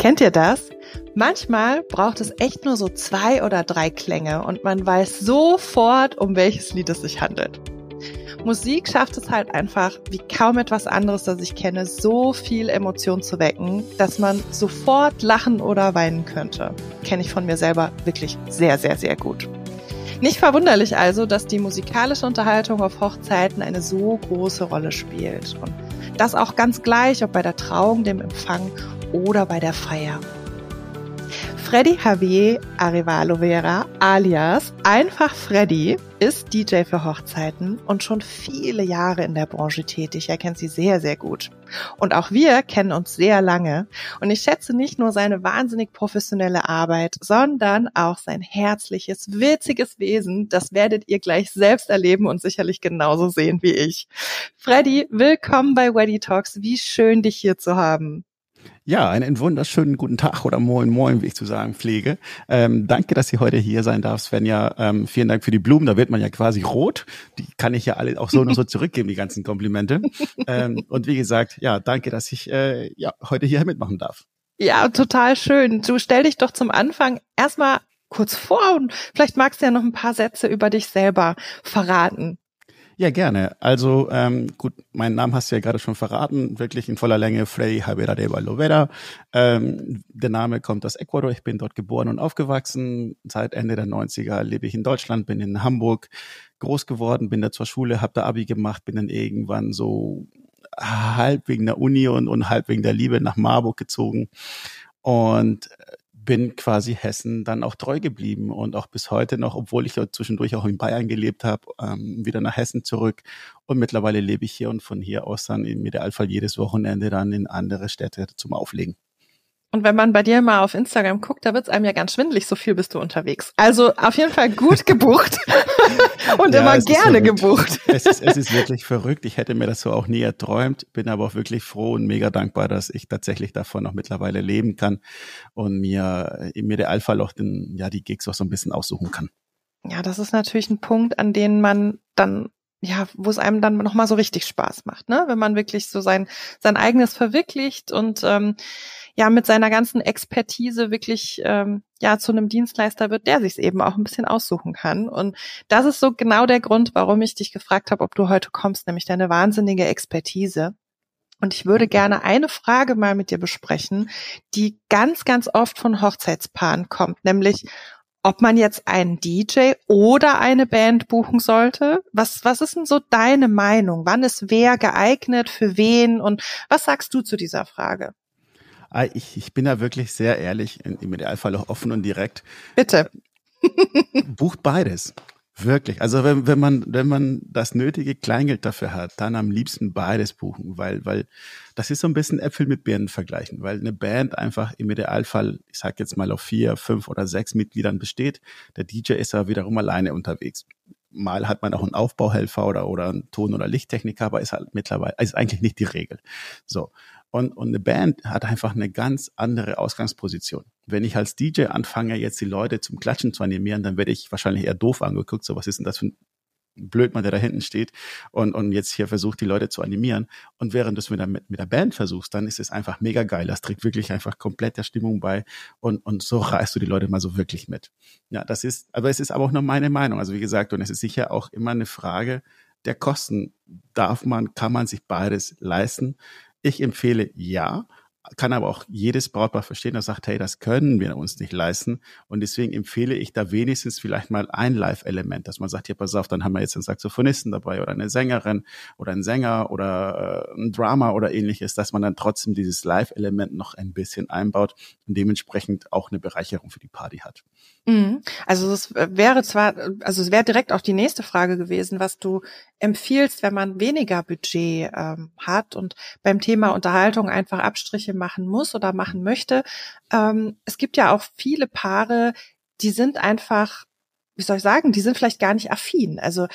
Kennt ihr das? Manchmal braucht es echt nur so zwei oder drei Klänge und man weiß sofort, um welches Lied es sich handelt. Musik schafft es halt einfach, wie kaum etwas anderes, das ich kenne, so viel Emotion zu wecken, dass man sofort lachen oder weinen könnte. Kenne ich von mir selber wirklich sehr, sehr, sehr gut. Nicht verwunderlich also, dass die musikalische Unterhaltung auf Hochzeiten eine so große Rolle spielt. Und das auch ganz gleich, ob bei der Trauung, dem Empfang oder bei der Feier. Freddy Javier Arevalo Vera alias einfach Freddy ist DJ für Hochzeiten und schon viele Jahre in der Branche tätig. Er kennt sie sehr, sehr gut. Und auch wir kennen uns sehr lange. Und ich schätze nicht nur seine wahnsinnig professionelle Arbeit, sondern auch sein herzliches, witziges Wesen. Das werdet ihr gleich selbst erleben und sicherlich genauso sehen wie ich. Freddy, willkommen bei Weddy Talks. Wie schön, dich hier zu haben. Ja, einen wunderschönen guten Tag oder Moin Moin, wie ich zu sagen pflege. Ähm, danke, dass Sie heute hier sein darf, Svenja. Ähm, vielen Dank für die Blumen, da wird man ja quasi rot. Die kann ich ja alle auch so und so zurückgeben, die ganzen Komplimente. Ähm, und wie gesagt, ja, danke, dass ich äh, ja, heute hier mitmachen darf. Ja, total schön. Du stell dich doch zum Anfang erstmal kurz vor und vielleicht magst du ja noch ein paar Sätze über dich selber verraten. Ja, gerne. Also ähm, gut, meinen Namen hast du ja gerade schon verraten, wirklich in voller Länge Frey Javera de Valovera. Ähm, der Name kommt aus Ecuador. Ich bin dort geboren und aufgewachsen. Seit Ende der 90er lebe ich in Deutschland, bin in Hamburg groß geworden, bin da zur Schule, habe da Abi gemacht, bin dann irgendwann so halb wegen der Uni und, und halb wegen der Liebe nach Marburg gezogen. Und bin quasi Hessen dann auch treu geblieben und auch bis heute noch, obwohl ich zwischendurch auch in Bayern gelebt habe, ähm, wieder nach Hessen zurück. Und mittlerweile lebe ich hier und von hier aus dann im Idealfall jedes Wochenende dann in andere Städte zum Auflegen. Und wenn man bei dir mal auf Instagram guckt, da wird's einem ja ganz schwindelig, so viel bist du unterwegs. Also auf jeden Fall gut gebucht und ja, immer gerne gebucht. Es ist, es ist wirklich verrückt. Ich hätte mir das so auch nie erträumt, bin aber auch wirklich froh und mega dankbar, dass ich tatsächlich davon noch mittlerweile leben kann und mir im Idealfall auch den, ja, die Gigs auch so ein bisschen aussuchen kann. Ja, das ist natürlich ein Punkt, an den man dann ja, wo es einem dann nochmal so richtig Spaß macht, ne? Wenn man wirklich so sein, sein eigenes verwirklicht und ähm, ja mit seiner ganzen Expertise wirklich ähm, ja zu einem Dienstleister wird, der sich eben auch ein bisschen aussuchen kann. Und das ist so genau der Grund, warum ich dich gefragt habe, ob du heute kommst, nämlich deine wahnsinnige Expertise. Und ich würde gerne eine Frage mal mit dir besprechen, die ganz, ganz oft von Hochzeitspaaren kommt, nämlich ob man jetzt einen DJ oder eine Band buchen sollte. Was, was ist denn so deine Meinung? Wann ist wer geeignet, für wen? Und was sagst du zu dieser Frage? Ah, ich, ich bin da wirklich sehr ehrlich, im Idealfall auch offen und direkt. Bitte. Bucht beides. Wirklich. Also wenn, wenn man, wenn man das nötige Kleingeld dafür hat, dann am liebsten beides buchen, weil, weil das ist so ein bisschen Äpfel mit Birnen vergleichen, weil eine Band einfach im Idealfall, ich sag jetzt mal auf vier, fünf oder sechs Mitgliedern besteht. Der DJ ist aber wiederum alleine unterwegs. Mal hat man auch einen Aufbauhelfer oder, oder einen Ton- oder Lichttechniker, aber ist halt mittlerweile, ist eigentlich nicht die Regel. So. Und, und eine Band hat einfach eine ganz andere Ausgangsposition. Wenn ich als DJ anfange, jetzt die Leute zum Klatschen zu animieren, dann werde ich wahrscheinlich eher doof angeguckt. So, was ist denn das für ein Blödmann, der da hinten steht und, und jetzt hier versucht, die Leute zu animieren. Und während du es mit der, mit der Band versuchst, dann ist es einfach mega geil. Das trägt wirklich einfach komplett der Stimmung bei und, und so reißt du die Leute mal so wirklich mit. Ja, das ist, aber es ist aber auch nur meine Meinung. Also wie gesagt, und es ist sicher auch immer eine Frage der Kosten. Darf man, kann man sich beides leisten? Ich empfehle ja, kann aber auch jedes Brautpaar verstehen, das sagt, hey, das können wir uns nicht leisten. Und deswegen empfehle ich da wenigstens vielleicht mal ein Live-Element, dass man sagt, hier, pass auf, dann haben wir jetzt einen Saxophonisten dabei oder eine Sängerin oder einen Sänger oder äh, ein Drama oder ähnliches, dass man dann trotzdem dieses Live-Element noch ein bisschen einbaut und dementsprechend auch eine Bereicherung für die Party hat. Mhm. Also es wäre zwar, also es wäre direkt auch die nächste Frage gewesen, was du empfiehlst, wenn man weniger Budget ähm, hat und beim Thema Unterhaltung einfach Abstriche machen muss oder machen möchte. Ähm, es gibt ja auch viele Paare, die sind einfach, wie soll ich sagen, die sind vielleicht gar nicht affin. Also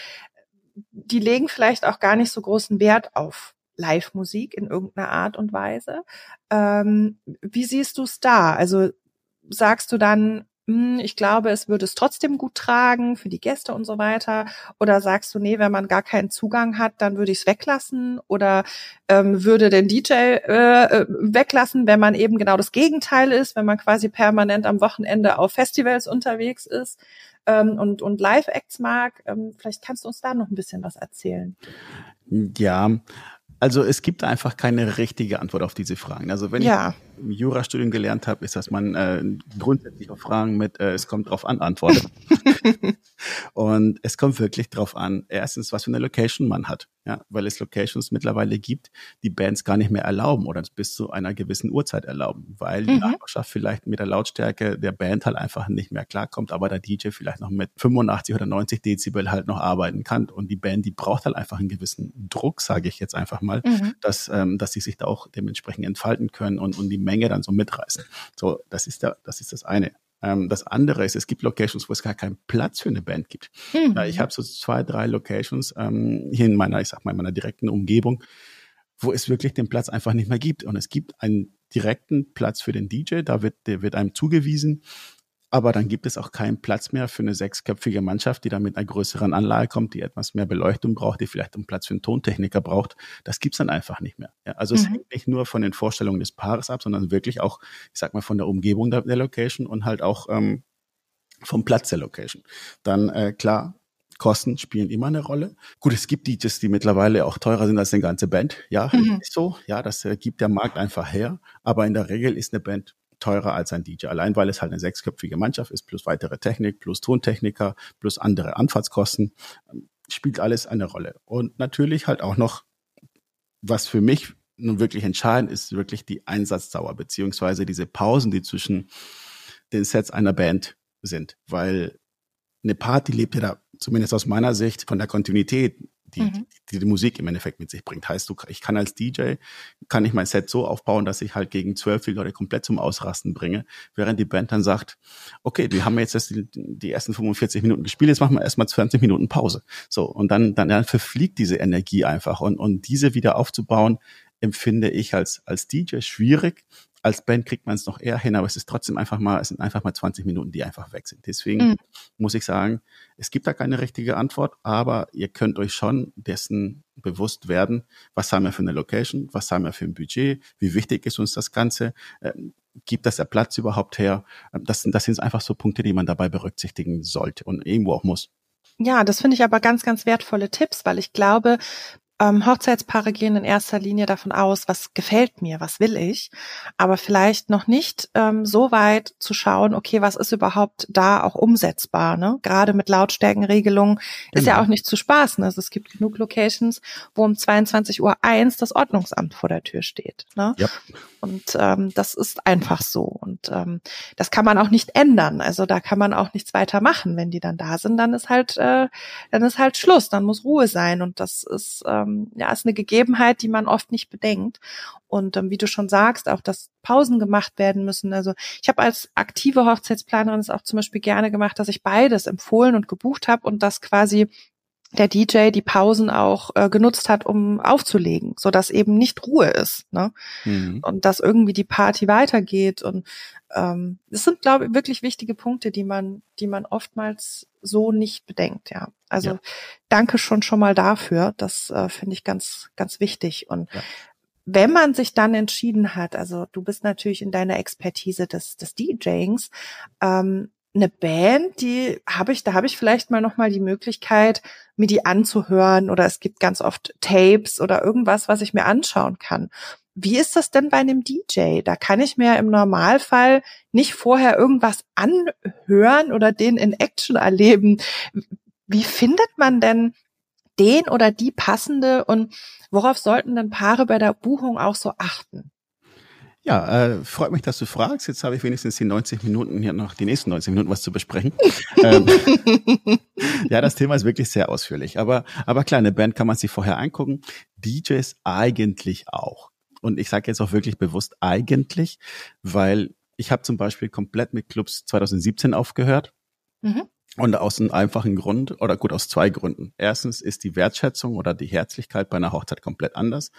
die legen vielleicht auch gar nicht so großen Wert auf Live-Musik in irgendeiner Art und Weise. Ähm, wie siehst du es da? Also sagst du dann, ich glaube, es würde es trotzdem gut tragen für die Gäste und so weiter? Oder sagst du, nee, wenn man gar keinen Zugang hat, dann würde ich es weglassen? Oder ähm, würde den DJ äh, äh, weglassen, wenn man eben genau das Gegenteil ist, wenn man quasi permanent am Wochenende auf Festivals unterwegs ist ähm, und, und Live-Acts mag? Ähm, vielleicht kannst du uns da noch ein bisschen was erzählen. Ja, also es gibt einfach keine richtige Antwort auf diese Fragen. Also wenn ja. ich im Jurastudium gelernt habe, ist, dass man äh, grundsätzlich auf Fragen mit äh, es kommt drauf an antwortet. und es kommt wirklich drauf an, erstens, was für eine Location man hat. Ja, weil es Locations mittlerweile gibt, die Bands gar nicht mehr erlauben oder bis zu einer gewissen Uhrzeit erlauben, weil mhm. die Nachbarschaft vielleicht mit der Lautstärke der Band halt einfach nicht mehr klarkommt, aber der DJ vielleicht noch mit 85 oder 90 Dezibel halt noch arbeiten kann. Und die Band, die braucht halt einfach einen gewissen Druck, sage ich jetzt einfach mal, mhm. dass, ähm, dass sie sich da auch dementsprechend entfalten können und, und die Menge dann so mitreißen. So, das ist der, das ist das eine. Ähm, das andere ist, es gibt Locations, wo es gar keinen Platz für eine Band gibt. Mhm. ich habe so zwei, drei Locations ähm, hier in meiner, ich sag mal, in meiner direkten Umgebung, wo es wirklich den Platz einfach nicht mehr gibt. Und es gibt einen direkten Platz für den DJ, da wird, der wird einem zugewiesen. Aber dann gibt es auch keinen Platz mehr für eine sechsköpfige Mannschaft, die dann mit einer größeren Anlage kommt, die etwas mehr Beleuchtung braucht, die vielleicht einen Platz für einen Tontechniker braucht. Das gibt's dann einfach nicht mehr. Ja, also mhm. es hängt nicht nur von den Vorstellungen des Paares ab, sondern wirklich auch, ich sag mal, von der Umgebung der, der Location und halt auch ähm, vom Platz der Location. Dann äh, klar, Kosten spielen immer eine Rolle. Gut, es gibt DJs, die mittlerweile auch teurer sind als eine ganze Band. Ja, mhm. ist so. Ja, das äh, gibt der Markt einfach her. Aber in der Regel ist eine Band teurer als ein DJ, allein weil es halt eine sechsköpfige Mannschaft ist, plus weitere Technik, plus Tontechniker, plus andere Anfahrtskosten, spielt alles eine Rolle. Und natürlich halt auch noch, was für mich nun wirklich entscheidend ist, wirklich die Einsatzdauer, beziehungsweise diese Pausen, die zwischen den Sets einer Band sind, weil eine Party lebt ja da, zumindest aus meiner Sicht, von der Kontinuität die, mhm. die, die Musik im Endeffekt mit sich bringt. Heißt, du, ich kann als DJ, kann ich mein Set so aufbauen, dass ich halt gegen zwölf Leute komplett zum Ausrasten bringe, während die Band dann sagt, okay, wir haben jetzt die, die ersten 45 Minuten gespielt, jetzt machen wir erstmal 20 Minuten Pause. So, und dann, dann, dann verfliegt diese Energie einfach. Und, und diese wieder aufzubauen, empfinde ich als, als DJ schwierig, als Band kriegt man es noch eher hin, aber es ist trotzdem einfach mal, es sind einfach mal 20 Minuten, die einfach weg sind. Deswegen mhm. muss ich sagen, es gibt da keine richtige Antwort, aber ihr könnt euch schon dessen bewusst werden, was haben wir für eine Location, was haben wir für ein Budget, wie wichtig ist uns das Ganze, ähm, gibt das der Platz überhaupt her? Ähm, das, das sind einfach so Punkte, die man dabei berücksichtigen sollte und irgendwo auch muss. Ja, das finde ich aber ganz, ganz wertvolle Tipps, weil ich glaube, ähm, Hochzeitspaare gehen in erster Linie davon aus, was gefällt mir, was will ich, aber vielleicht noch nicht ähm, so weit zu schauen, okay, was ist überhaupt da auch umsetzbar. Ne? Gerade mit Lautstärkenregelungen genau. ist ja genau. auch nicht zu spaßen. Also es gibt genug Locations, wo um 22 Uhr eins das Ordnungsamt vor der Tür steht. Ne? Ja. Und ähm, das ist einfach so. Und ähm, das kann man auch nicht ändern. Also da kann man auch nichts weiter machen. Wenn die dann da sind, dann ist halt, äh, dann ist halt Schluss, dann muss Ruhe sein. Und das ist äh, ähm, ja, ist eine Gegebenheit, die man oft nicht bedenkt. Und ähm, wie du schon sagst, auch dass Pausen gemacht werden müssen. Also ich habe als aktive Hochzeitsplanerin es auch zum Beispiel gerne gemacht, dass ich beides empfohlen und gebucht habe und das quasi der DJ die Pausen auch äh, genutzt hat, um aufzulegen, so dass eben nicht Ruhe ist, ne? Mhm. Und dass irgendwie die Party weitergeht und ähm, das sind, glaube ich, wirklich wichtige Punkte, die man, die man oftmals so nicht bedenkt, ja. Also ja. danke schon schon mal dafür. Das äh, finde ich ganz, ganz wichtig. Und ja. wenn man sich dann entschieden hat, also du bist natürlich in deiner Expertise des, des DJings, ähm, eine Band, die habe ich, da habe ich vielleicht mal noch mal die Möglichkeit, mir die anzuhören oder es gibt ganz oft Tapes oder irgendwas, was ich mir anschauen kann. Wie ist das denn bei einem DJ? Da kann ich mir im Normalfall nicht vorher irgendwas anhören oder den in Action erleben. Wie findet man denn den oder die passende und worauf sollten denn Paare bei der Buchung auch so achten? Ja, äh, freut mich, dass du fragst. Jetzt habe ich wenigstens die 90 Minuten hier noch, die nächsten 90 Minuten was zu besprechen. ähm, ja, das Thema ist wirklich sehr ausführlich. Aber, aber klar, eine Band kann man sich vorher angucken. DJs eigentlich auch. Und ich sage jetzt auch wirklich bewusst eigentlich, weil ich habe zum Beispiel komplett mit Clubs 2017 aufgehört. Mhm. Und aus einem einfachen Grund, oder gut, aus zwei Gründen. Erstens ist die Wertschätzung oder die Herzlichkeit bei einer Hochzeit komplett anders.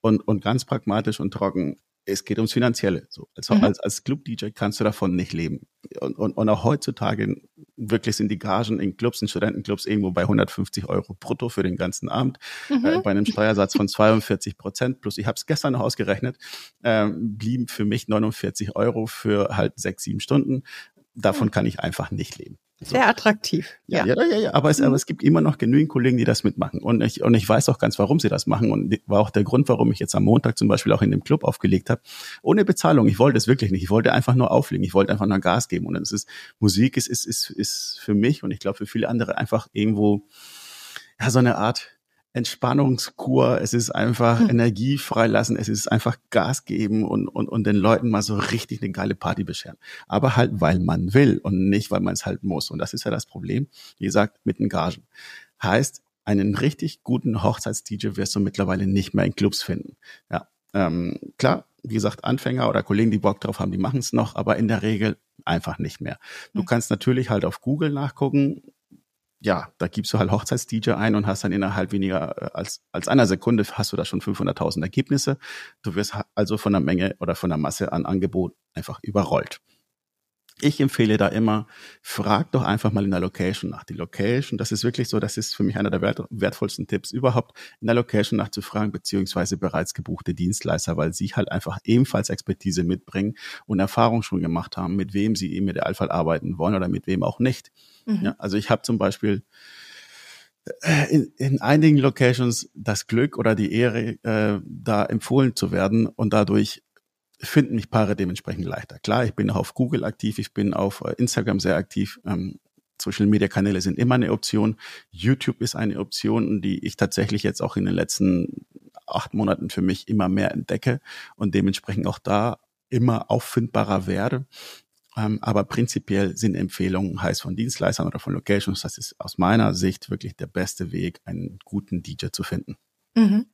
Und, und ganz pragmatisch und trocken, es geht ums Finanzielle. So, also mhm. als, als Club-DJ kannst du davon nicht leben. und, und, und auch heutzutage wirklich sind die Gagen in Clubs, in Studentenclubs irgendwo bei 150 Euro brutto für den ganzen Abend, mhm. äh, bei einem Steuersatz von 42 Prozent plus, ich habe es gestern noch ausgerechnet, äh, blieben für mich 49 Euro für halt sechs, sieben Stunden. Davon mhm. kann ich einfach nicht leben. Sehr attraktiv. Ja, ja, ja, ja, ja. Aber, es, aber mhm. es gibt immer noch genügend Kollegen, die das mitmachen. Und ich, und ich weiß auch ganz, warum sie das machen. Und war auch der Grund, warum ich jetzt am Montag zum Beispiel auch in dem Club aufgelegt habe. Ohne Bezahlung. Ich wollte es wirklich nicht. Ich wollte einfach nur auflegen. Ich wollte einfach nur Gas geben. Und es ist, Musik ist, ist, ist, ist für mich und ich glaube für viele andere einfach irgendwo, ja, so eine Art Entspannungskur, es ist einfach hm. Energie freilassen, es ist einfach Gas geben und, und, und den Leuten mal so richtig eine geile Party bescheren. Aber halt, weil man will und nicht, weil man es halt muss. Und das ist ja das Problem, wie gesagt, mit den Gagen. Heißt, einen richtig guten Hochzeits-DJ wirst du mittlerweile nicht mehr in Clubs finden. Ja, ähm, klar, wie gesagt, Anfänger oder Kollegen, die Bock drauf haben, die machen es noch, aber in der Regel einfach nicht mehr. Du hm. kannst natürlich halt auf Google nachgucken, ja, da gibst du halt Hochzeits-DJ ein und hast dann innerhalb weniger äh, als, als einer Sekunde hast du da schon 500.000 Ergebnisse. Du wirst also von der Menge oder von der Masse an Angebot einfach überrollt. Ich empfehle da immer, frag doch einfach mal in der Location nach. Die Location, das ist wirklich so, das ist für mich einer der wert, wertvollsten Tipps überhaupt, in der Location nachzufragen, beziehungsweise bereits gebuchte Dienstleister, weil sie halt einfach ebenfalls Expertise mitbringen und Erfahrung schon gemacht haben, mit wem sie im Idealfall arbeiten wollen oder mit wem auch nicht. Mhm. Ja, also ich habe zum Beispiel äh, in, in einigen Locations das Glück oder die Ehre, äh, da empfohlen zu werden und dadurch finden mich Paare dementsprechend leichter. Klar, ich bin auch auf Google aktiv, ich bin auf äh, Instagram sehr aktiv. Ähm, Social Media Kanäle sind immer eine Option. YouTube ist eine Option, die ich tatsächlich jetzt auch in den letzten acht Monaten für mich immer mehr entdecke und dementsprechend auch da immer auffindbarer werde. Ähm, aber prinzipiell sind Empfehlungen heißt von Dienstleistern oder von Locations. Das ist aus meiner Sicht wirklich der beste Weg, einen guten DJ zu finden. Mhm.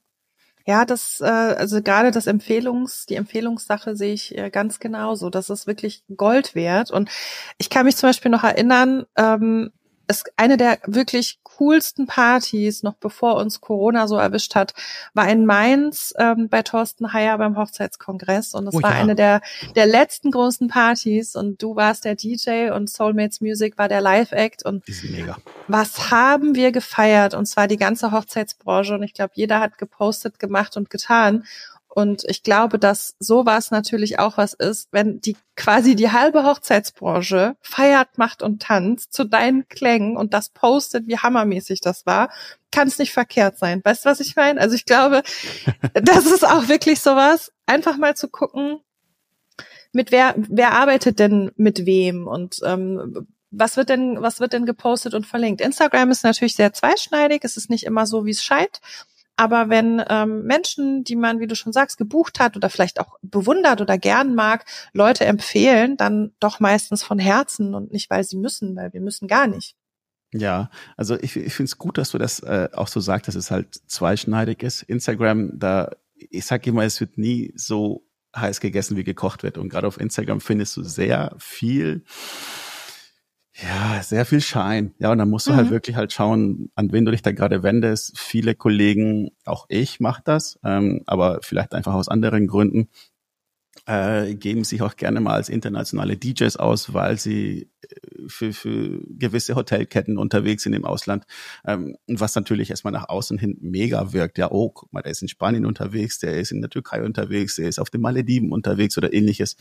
Ja, das, äh, also gerade das Empfehlungs, die Empfehlungssache sehe ich äh, ganz genauso. Das ist wirklich Gold wert. Und ich kann mich zum Beispiel noch erinnern, ähm, es, eine der wirklich coolsten Partys, noch bevor uns Corona so erwischt hat, war in Mainz ähm, bei Thorsten Heyer beim Hochzeitskongress. Und es oh, war ja. eine der, der letzten großen Partys. Und du warst der DJ und Soulmates Music war der Live-Act. Und mega. was haben wir gefeiert? Und zwar die ganze Hochzeitsbranche. Und ich glaube, jeder hat gepostet, gemacht und getan. Und ich glaube, dass sowas natürlich auch was ist, wenn die quasi die halbe Hochzeitsbranche feiert, macht und tanzt zu deinen Klängen und das postet, wie hammermäßig das war, kann es nicht verkehrt sein. Weißt du, was ich meine? Also ich glaube, das ist auch wirklich sowas, einfach mal zu gucken, mit wer, wer arbeitet denn mit wem und ähm, was wird denn, was wird denn gepostet und verlinkt? Instagram ist natürlich sehr zweischneidig. Es ist nicht immer so, wie es scheint. Aber wenn ähm, Menschen, die man, wie du schon sagst, gebucht hat oder vielleicht auch bewundert oder gern mag, Leute empfehlen, dann doch meistens von Herzen und nicht, weil sie müssen, weil wir müssen gar nicht. Ja, also ich, ich finde es gut, dass du das äh, auch so sagst, dass es halt zweischneidig ist. Instagram, da, ich sage immer, es wird nie so heiß gegessen, wie gekocht wird. Und gerade auf Instagram findest du sehr viel ja, sehr viel Schein. Ja, und dann musst du halt mhm. halt wirklich halt schauen, an wen du dich da gerade wendest. Viele Kollegen, auch ich mache das, ähm, aber vielleicht einfach aus anderen Gründen, äh, geben sich auch gerne mal als internationale DJs aus, weil sie äh, für, für gewisse Hotelketten unterwegs sind im Ausland. Ähm, was natürlich erstmal nach außen hin mega wirkt. Ja, oh, guck mal, der ist in Spanien unterwegs, der ist in der Türkei unterwegs, der ist auf den Malediven unterwegs oder ähnliches.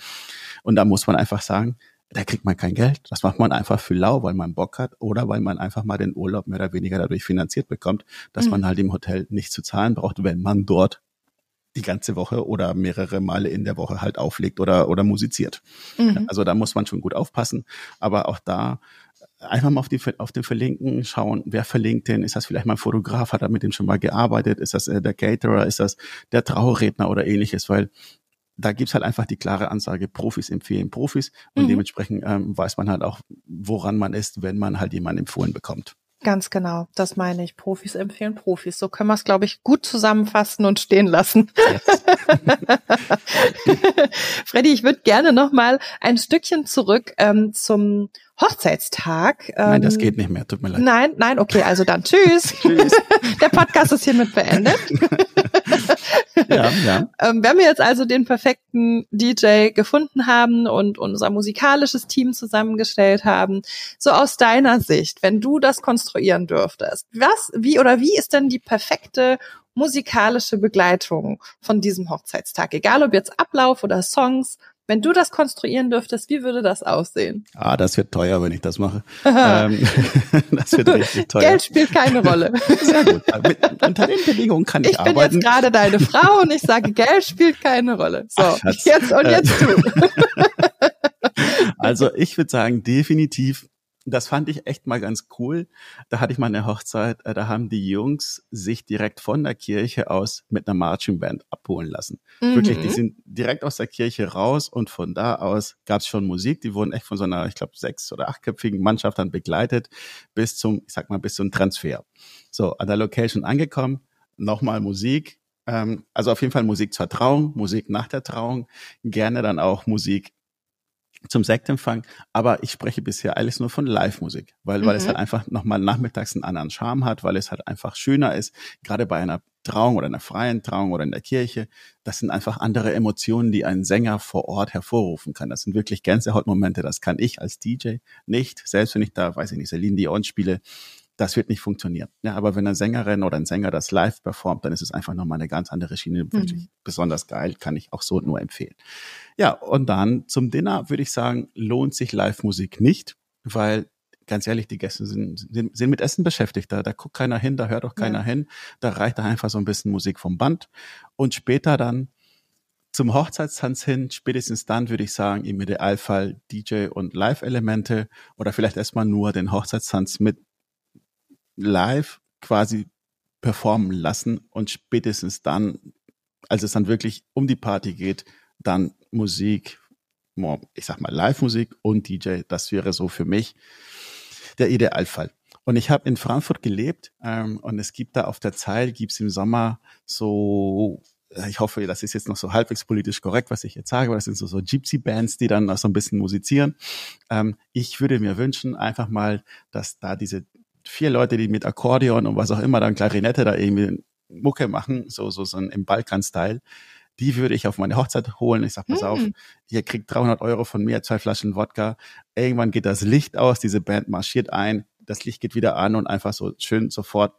Und da muss man einfach sagen, da kriegt man kein Geld. Das macht man einfach für lau, weil man Bock hat oder weil man einfach mal den Urlaub mehr oder weniger dadurch finanziert bekommt, dass mhm. man halt im Hotel nicht zu zahlen braucht, wenn man dort die ganze Woche oder mehrere Male in der Woche halt auflegt oder, oder musiziert. Mhm. Also da muss man schon gut aufpassen. Aber auch da einfach mal auf, die, auf den Verlinken schauen, wer verlinkt den, ist das vielleicht mal ein Fotograf, hat er mit dem schon mal gearbeitet, ist das äh, der Caterer, ist das der Trauredner oder ähnliches, weil da gibt's halt einfach die klare Ansage, Profis empfehlen Profis und mhm. dementsprechend ähm, weiß man halt auch, woran man ist, wenn man halt jemanden empfohlen bekommt. Ganz genau, das meine ich. Profis empfehlen Profis. So können wir es, glaube ich, gut zusammenfassen und stehen lassen. Yes. Freddy, ich würde gerne noch mal ein Stückchen zurück ähm, zum Hochzeitstag. Ähm, nein, das ähm, geht nicht mehr, tut mir leid. Nein, nein, okay, also dann tschüss. tschüss. Der Podcast ist hiermit beendet. ja, ja. Ähm, wenn wir jetzt also den perfekten DJ gefunden haben und unser musikalisches Team zusammengestellt haben, so aus deiner Sicht, wenn du das konstruieren dürftest, was, wie oder wie ist denn die perfekte musikalische Begleitung von diesem Hochzeitstag? Egal ob jetzt Ablauf oder Songs, wenn du das konstruieren dürftest, wie würde das aussehen? Ah, das wird teuer, wenn ich das mache. ähm, das wird richtig teuer. Geld spielt keine Rolle. Sehr gut. Mit, unter den Bedingungen kann ich, ich arbeiten. Ich bin jetzt gerade deine Frau und ich sage, Geld spielt keine Rolle. So, Ach, jetzt und jetzt du. also ich würde sagen, definitiv das fand ich echt mal ganz cool. Da hatte ich mal eine Hochzeit, äh, da haben die Jungs sich direkt von der Kirche aus mit einer Marching Band abholen lassen. Mhm. Wirklich, die sind direkt aus der Kirche raus und von da aus gab es schon Musik. Die wurden echt von so einer, ich glaube, sechs- oder achtköpfigen Mannschaft dann begleitet bis zum, ich sag mal, bis zum Transfer. So, an der Location angekommen, nochmal Musik. Ähm, also auf jeden Fall Musik zur Trauung, Musik nach der Trauung, gerne dann auch Musik zum Sektempfang, aber ich spreche bisher alles nur von Live-Musik, weil, mhm. weil es mhm. halt einfach nochmal nachmittags einen anderen Charme hat, weil es halt einfach schöner ist, gerade bei einer Trauung oder einer freien Trauung oder in der Kirche. Das sind einfach andere Emotionen, die ein Sänger vor Ort hervorrufen kann. Das sind wirklich Gänsehautmomente, das kann ich als DJ nicht, selbst wenn ich da, weiß ich nicht, Celine Dion spiele, das wird nicht funktionieren. Ja, aber wenn eine Sängerin oder ein Sänger das live performt, dann ist es einfach nochmal eine ganz andere Schiene. Mhm. Besonders geil, kann ich auch so nur empfehlen. Ja, und dann zum Dinner würde ich sagen, lohnt sich Live-Musik nicht, weil ganz ehrlich, die Gäste sind, sind, sind mit Essen beschäftigt. Da, da guckt keiner hin, da hört auch keiner ja. hin. Da reicht da einfach so ein bisschen Musik vom Band. Und später dann zum Hochzeitstanz hin, spätestens dann würde ich sagen, im Idealfall DJ und Live-Elemente oder vielleicht erstmal nur den Hochzeitstanz mit live quasi performen lassen und spätestens dann, als es dann wirklich um die Party geht, dann Musik, ich sag mal Live-Musik und DJ, das wäre so für mich der Idealfall. Und ich habe in Frankfurt gelebt ähm, und es gibt da auf der Zeil, gibt's im Sommer so, ich hoffe, das ist jetzt noch so halbwegs politisch korrekt, was ich jetzt sage, aber das sind so, so Gypsy-Bands, die dann noch so ein bisschen musizieren. Ähm, ich würde mir wünschen, einfach mal, dass da diese vier Leute, die mit Akkordeon und was auch immer dann Klarinette da irgendwie Mucke machen, so, so, so im Balkan-Style. Die würde ich auf meine Hochzeit holen. Ich sag, pass hm. auf, ihr kriegt 300 Euro von mir, zwei Flaschen Wodka. Irgendwann geht das Licht aus, diese Band marschiert ein, das Licht geht wieder an und einfach so schön sofort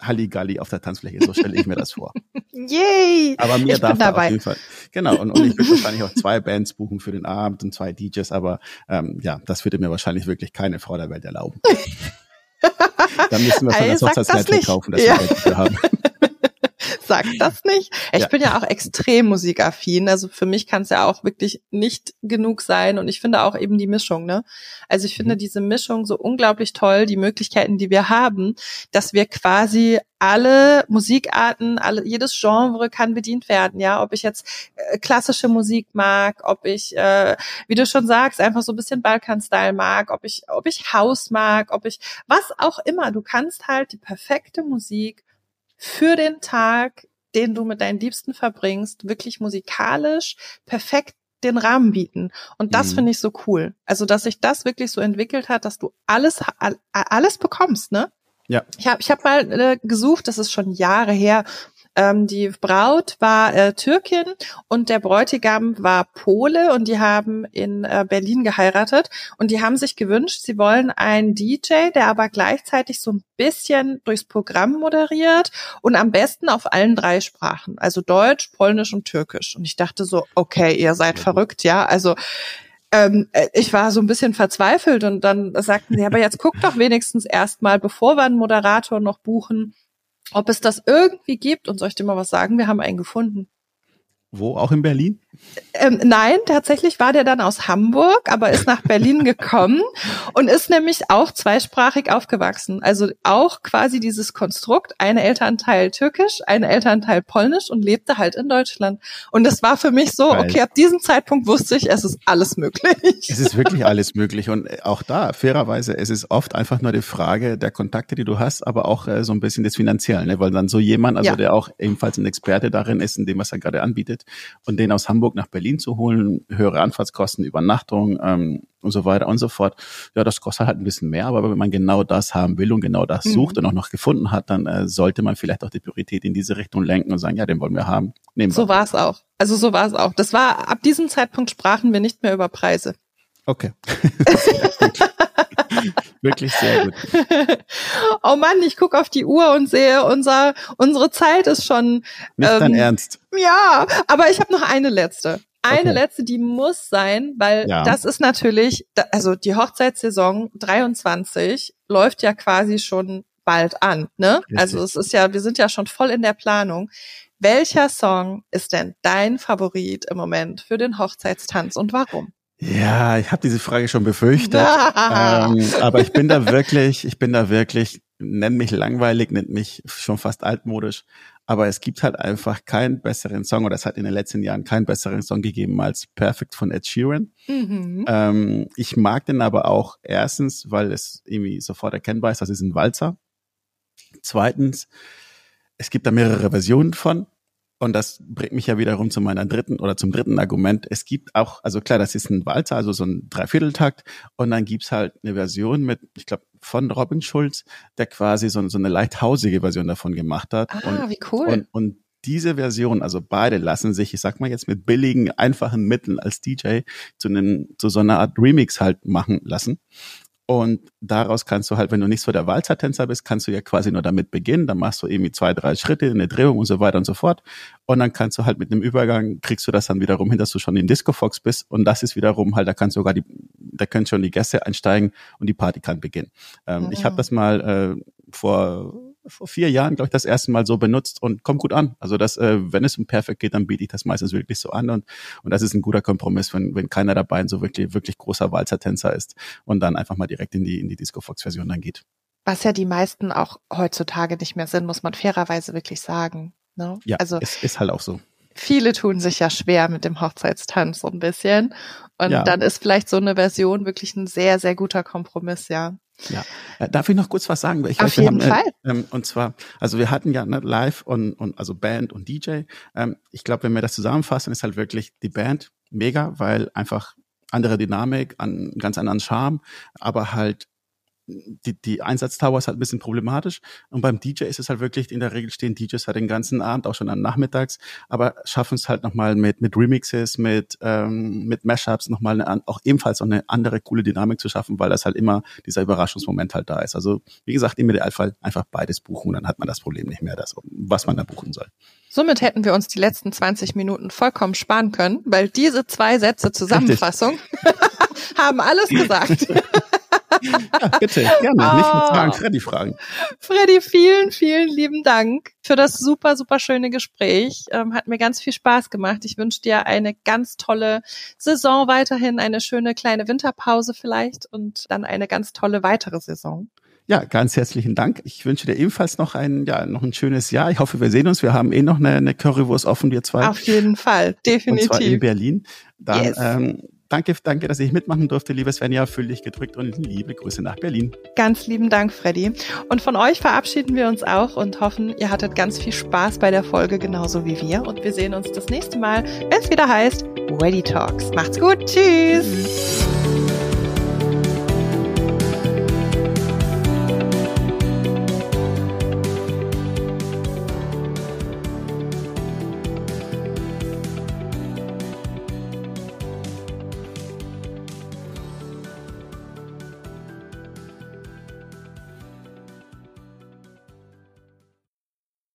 Halligalli auf der Tanzfläche. So stelle ich mir das vor. Yay! Aber mir ich darf da auf jeden Fall. Genau, und, und ich würde wahrscheinlich auch zwei Bands buchen für den Abend und zwei DJs, aber ähm, ja, das würde mir wahrscheinlich wirklich keine Frau der Welt erlauben. Dann müssen wir von der Hochzeitsleitung kaufen, dass ja. wir haben. Sag das nicht. Ich ja. bin ja auch extrem musikaffin. Also für mich kann es ja auch wirklich nicht genug sein. Und ich finde auch eben die Mischung, ne? Also ich finde mhm. diese Mischung so unglaublich toll, die Möglichkeiten, die wir haben, dass wir quasi alle Musikarten, alle, jedes Genre kann bedient werden, ja. Ob ich jetzt äh, klassische Musik mag, ob ich, äh, wie du schon sagst, einfach so ein bisschen Balkan-Style mag, ob ich, ob ich House mag, ob ich, was auch immer. Du kannst halt die perfekte Musik für den Tag, den du mit deinen Liebsten verbringst, wirklich musikalisch perfekt den Rahmen bieten. Und das mhm. finde ich so cool. Also, dass sich das wirklich so entwickelt hat, dass du alles, alles bekommst, ne? Ja. Ich habe ich hab mal äh, gesucht, das ist schon Jahre her, ähm, die Braut war äh, Türkin und der Bräutigam war Pole und die haben in äh, Berlin geheiratet. Und die haben sich gewünscht, sie wollen einen DJ, der aber gleichzeitig so ein bisschen durchs Programm moderiert und am besten auf allen drei Sprachen, also Deutsch, Polnisch und Türkisch. Und ich dachte so, okay, ihr seid verrückt, ja, also ähm, äh, ich war so ein bisschen verzweifelt und dann sagten sie, aber jetzt guck doch wenigstens erstmal, bevor wir einen Moderator noch buchen, ob es das irgendwie gibt. Und soll ich dir mal was sagen? Wir haben einen gefunden. Wo? Auch in Berlin? Ähm, nein, tatsächlich war der dann aus Hamburg, aber ist nach Berlin gekommen und ist nämlich auch zweisprachig aufgewachsen. Also auch quasi dieses Konstrukt, eine Elternteil türkisch, eine Elternteil polnisch und lebte halt in Deutschland. Und das war für mich so, okay, ab diesem Zeitpunkt wusste ich, es ist alles möglich. Es ist wirklich alles möglich. Und auch da, fairerweise, es ist oft einfach nur die Frage der Kontakte, die du hast, aber auch äh, so ein bisschen des Finanziellen, ne? weil dann so jemand, also ja. der auch ebenfalls ein Experte darin ist, in dem, was er gerade anbietet, und den aus Hamburg Hamburg nach Berlin zu holen, höhere Anfahrtskosten, Übernachtung ähm, und so weiter und so fort. Ja, das kostet halt ein bisschen mehr, aber wenn man genau das haben will und genau das mhm. sucht und auch noch gefunden hat, dann äh, sollte man vielleicht auch die Priorität in diese Richtung lenken und sagen, ja, den wollen wir haben. Nehmen so war es auch. Also so war es auch. Das war ab diesem Zeitpunkt sprachen wir nicht mehr über Preise. Okay. Wirklich sehr gut. Oh Mann, ich gucke auf die Uhr und sehe, unser, unsere Zeit ist schon. Nicht ähm, dein Ernst. Ja, aber ich habe noch eine letzte. Eine okay. letzte, die muss sein, weil ja. das ist natürlich, also die Hochzeitssaison 23 läuft ja quasi schon bald an, ne? Richtig. Also es ist ja, wir sind ja schon voll in der Planung. Welcher Song ist denn dein Favorit im Moment für den Hochzeitstanz und warum? Ja, ich habe diese Frage schon befürchtet. ähm, aber ich bin da wirklich, ich bin da wirklich, nenn mich langweilig, nennt mich schon fast altmodisch. Aber es gibt halt einfach keinen besseren Song, oder es hat in den letzten Jahren keinen besseren Song gegeben als Perfect von Ed Sheeran. Mhm. Ähm, ich mag den aber auch erstens, weil es irgendwie sofort erkennbar ist, das ist ein Walzer. Zweitens, es gibt da mehrere Versionen von. Und das bringt mich ja wiederum zu meiner dritten oder zum dritten Argument. Es gibt auch, also klar, das ist ein Walzer, also so ein Dreivierteltakt. Und dann gibt's halt eine Version mit, ich glaube, von Robin Schulz, der quasi so, so eine leicht hausige Version davon gemacht hat. Ah, und, wie cool. Und, und diese Version, also beide lassen sich, ich sag mal jetzt mit billigen, einfachen Mitteln als DJ zu, einen, zu so einer Art Remix halt machen lassen. Und daraus kannst du halt, wenn du nicht so der Walzertänzer bist, kannst du ja quasi nur damit beginnen. Dann machst du irgendwie zwei, drei Schritte, eine Drehung und so weiter und so fort. Und dann kannst du halt mit einem Übergang, kriegst du das dann wiederum hin, dass du schon in Disco Fox bist. Und das ist wiederum halt, da kannst du sogar die, da können schon die Gäste einsteigen und die Party kann beginnen. Ähm, mhm. Ich habe das mal äh, vor vor vier Jahren, glaube ich, das erste Mal so benutzt und kommt gut an. Also das, äh, wenn es um Perfekt geht, dann biete ich das meistens wirklich so an und, und das ist ein guter Kompromiss, wenn, wenn keiner dabei so wirklich, wirklich großer Walzertänzer ist und dann einfach mal direkt in die, in die Disco Fox Version dann geht. Was ja die meisten auch heutzutage nicht mehr sind, muss man fairerweise wirklich sagen. Ne? Ja, also es ist halt auch so. Viele tun sich ja schwer mit dem Hochzeitstanz so ein bisschen. Und ja. dann ist vielleicht so eine Version wirklich ein sehr, sehr guter Kompromiss, ja. Ja, äh, darf ich noch kurz was sagen? Ich Auf weiß, jeden haben, Fall. Äh, ähm, und zwar, also wir hatten ja ne, Live und, und also Band und DJ. Ähm, ich glaube, wenn wir das zusammenfassen, ist halt wirklich die Band mega, weil einfach andere Dynamik, an ganz anderen Charme, aber halt die, die Einsatztower ist halt ein bisschen problematisch. Und beim DJ ist es halt wirklich, in der Regel stehen DJs halt den ganzen Abend, auch schon am Nachmittags, aber schaffen es halt nochmal mit, mit Remixes, mit, ähm, mit Mashups nochmal eine, auch ebenfalls so eine andere coole Dynamik zu schaffen, weil das halt immer dieser Überraschungsmoment halt da ist. Also, wie gesagt, im Idealfall einfach beides buchen, dann hat man das Problem nicht mehr, das, was man da buchen soll. Somit hätten wir uns die letzten 20 Minuten vollkommen sparen können, weil diese zwei Sätze Zusammenfassung haben alles gesagt. ja, bitte, gerne. Oh. Nicht mit Fragen, Freddy fragen. Freddy, vielen, vielen lieben Dank für das super, super schöne Gespräch. Ähm, hat mir ganz viel Spaß gemacht. Ich wünsche dir eine ganz tolle Saison weiterhin, eine schöne kleine Winterpause vielleicht und dann eine ganz tolle weitere Saison. Ja, ganz herzlichen Dank. Ich wünsche dir ebenfalls noch ein, ja, noch ein schönes Jahr. Ich hoffe, wir sehen uns. Wir haben eh noch eine, eine Currywurst offen, wir zwei. Auf jeden Fall, definitiv. Und zwar in Berlin. Dann yes. ähm, Danke, danke, dass ich mitmachen durfte, liebe Svenja. Fühl dich gedrückt und liebe Grüße nach Berlin. Ganz lieben Dank, Freddy. Und von euch verabschieden wir uns auch und hoffen, ihr hattet ganz viel Spaß bei der Folge, genauso wie wir. Und wir sehen uns das nächste Mal, wenn es wieder heißt Ready Talks. Macht's gut. Tschüss. Tschüss.